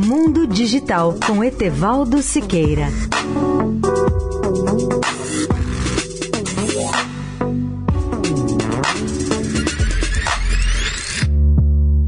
Mundo Digital com Etevaldo Siqueira.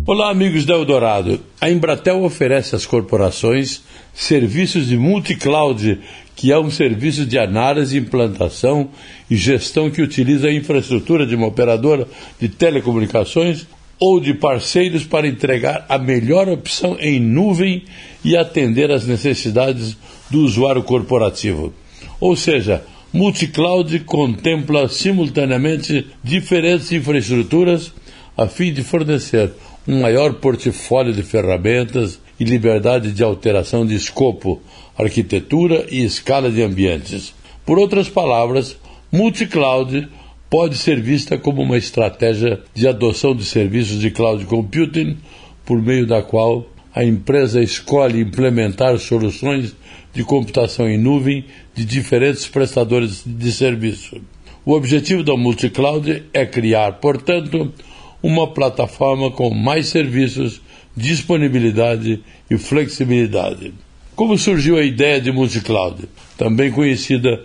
Olá, amigos da Eldorado. A Embratel oferece às corporações serviços de multi-cloud, que é um serviço de análise, implantação e gestão que utiliza a infraestrutura de uma operadora de telecomunicações ou de parceiros para entregar a melhor opção em nuvem e atender às necessidades do usuário corporativo. Ou seja, multi-cloud contempla simultaneamente diferentes infraestruturas a fim de fornecer um maior portfólio de ferramentas e liberdade de alteração de escopo, arquitetura e escala de ambientes. Por outras palavras, multi-cloud pode ser vista como uma estratégia de adoção de serviços de cloud computing, por meio da qual a empresa escolhe implementar soluções de computação em nuvem de diferentes prestadores de serviço. O objetivo da multi-cloud é criar, portanto, uma plataforma com mais serviços, disponibilidade e flexibilidade. Como surgiu a ideia de multi-cloud, também conhecida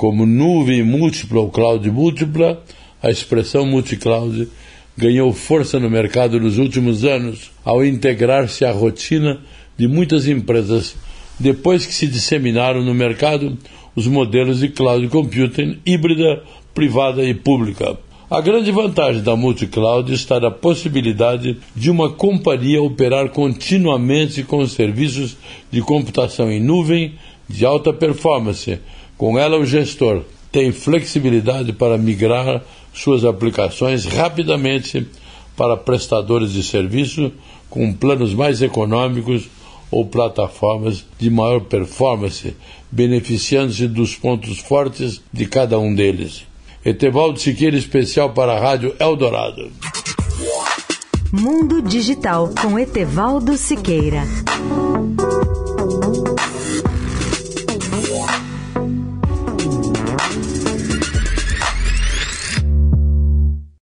como nuvem múltipla ou cloud múltipla, a expressão multi-cloud ganhou força no mercado nos últimos anos ao integrar-se à rotina de muitas empresas depois que se disseminaram no mercado os modelos de cloud computing híbrida, privada e pública. A grande vantagem da multi-cloud está na possibilidade de uma companhia operar continuamente com serviços de computação em nuvem de alta performance, com ela, o gestor tem flexibilidade para migrar suas aplicações rapidamente para prestadores de serviço com planos mais econômicos ou plataformas de maior performance, beneficiando-se dos pontos fortes de cada um deles. Etevaldo Siqueira, especial para a Rádio Eldorado. Mundo Digital com Etevaldo Siqueira.